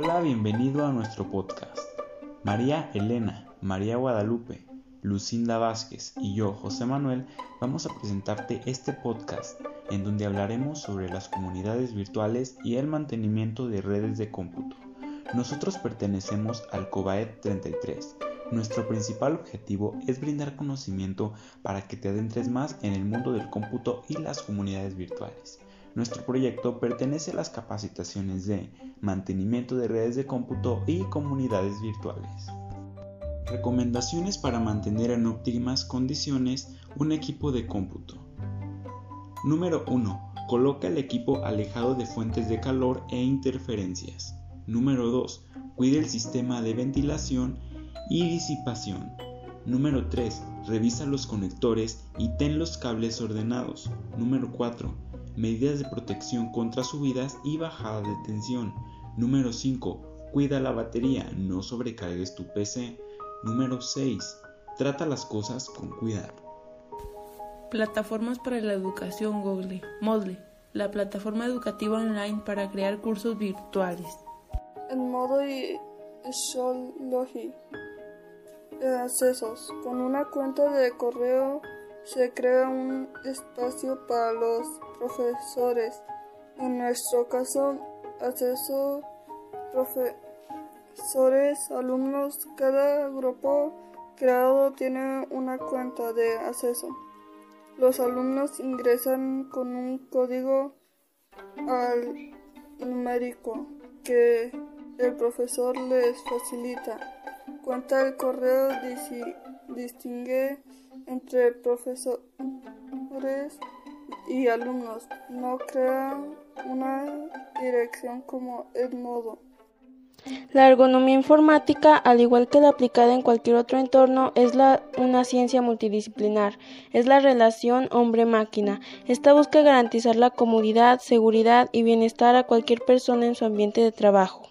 Sea bienvenido a nuestro podcast. María Elena, María Guadalupe, Lucinda Vázquez y yo, José Manuel, vamos a presentarte este podcast en donde hablaremos sobre las comunidades virtuales y el mantenimiento de redes de cómputo. Nosotros pertenecemos al COBAED 33. Nuestro principal objetivo es brindar conocimiento para que te adentres más en el mundo del cómputo y las comunidades virtuales. Nuestro proyecto pertenece a las capacitaciones de mantenimiento de redes de cómputo y comunidades virtuales. Recomendaciones para mantener en óptimas condiciones un equipo de cómputo. Número 1. Coloca el equipo alejado de fuentes de calor e interferencias. Número 2. Cuide el sistema de ventilación y disipación. Número 3. Revisa los conectores y ten los cables ordenados. Número 4. Medidas de protección contra subidas y bajada de tensión. Número 5. Cuida la batería, no sobrecargues tu PC. Número 6. Trata las cosas con cuidado. Plataformas para la educación Google. Moodle, la plataforma educativa online para crear cursos virtuales. En modo y Logi. Accesos. Con una cuenta de correo se crea un espacio para los profesores. En nuestro caso, acceso profesores alumnos, cada grupo creado tiene una cuenta de acceso. Los alumnos ingresan con un código al numérico que el profesor les facilita. Cuenta el correo distingue entre profesores y alumnos. No crea una dirección como el nodo. La ergonomía informática, al igual que la aplicada en cualquier otro entorno, es una ciencia multidisciplinar. Es la relación hombre-máquina. Esta busca garantizar la comodidad, seguridad y bienestar a cualquier persona en su ambiente de trabajo.